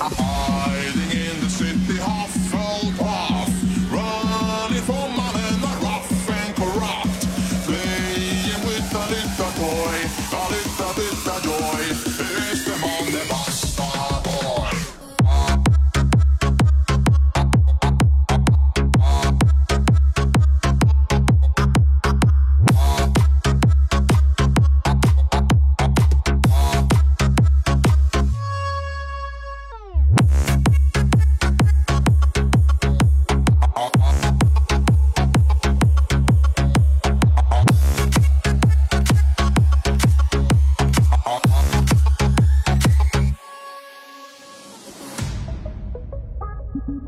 hiding in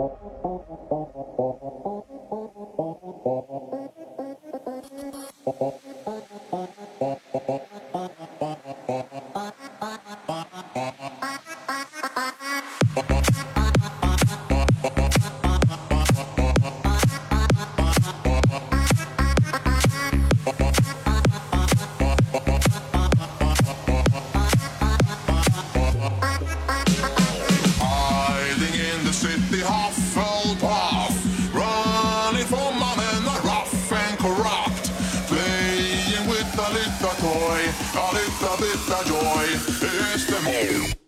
Thank you. itt a it's a lista, itt a joy, és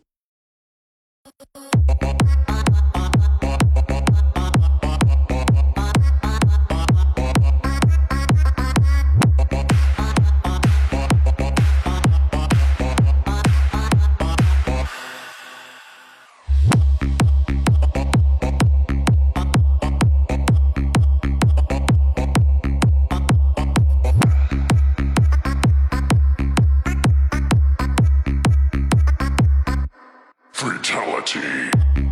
Fatality.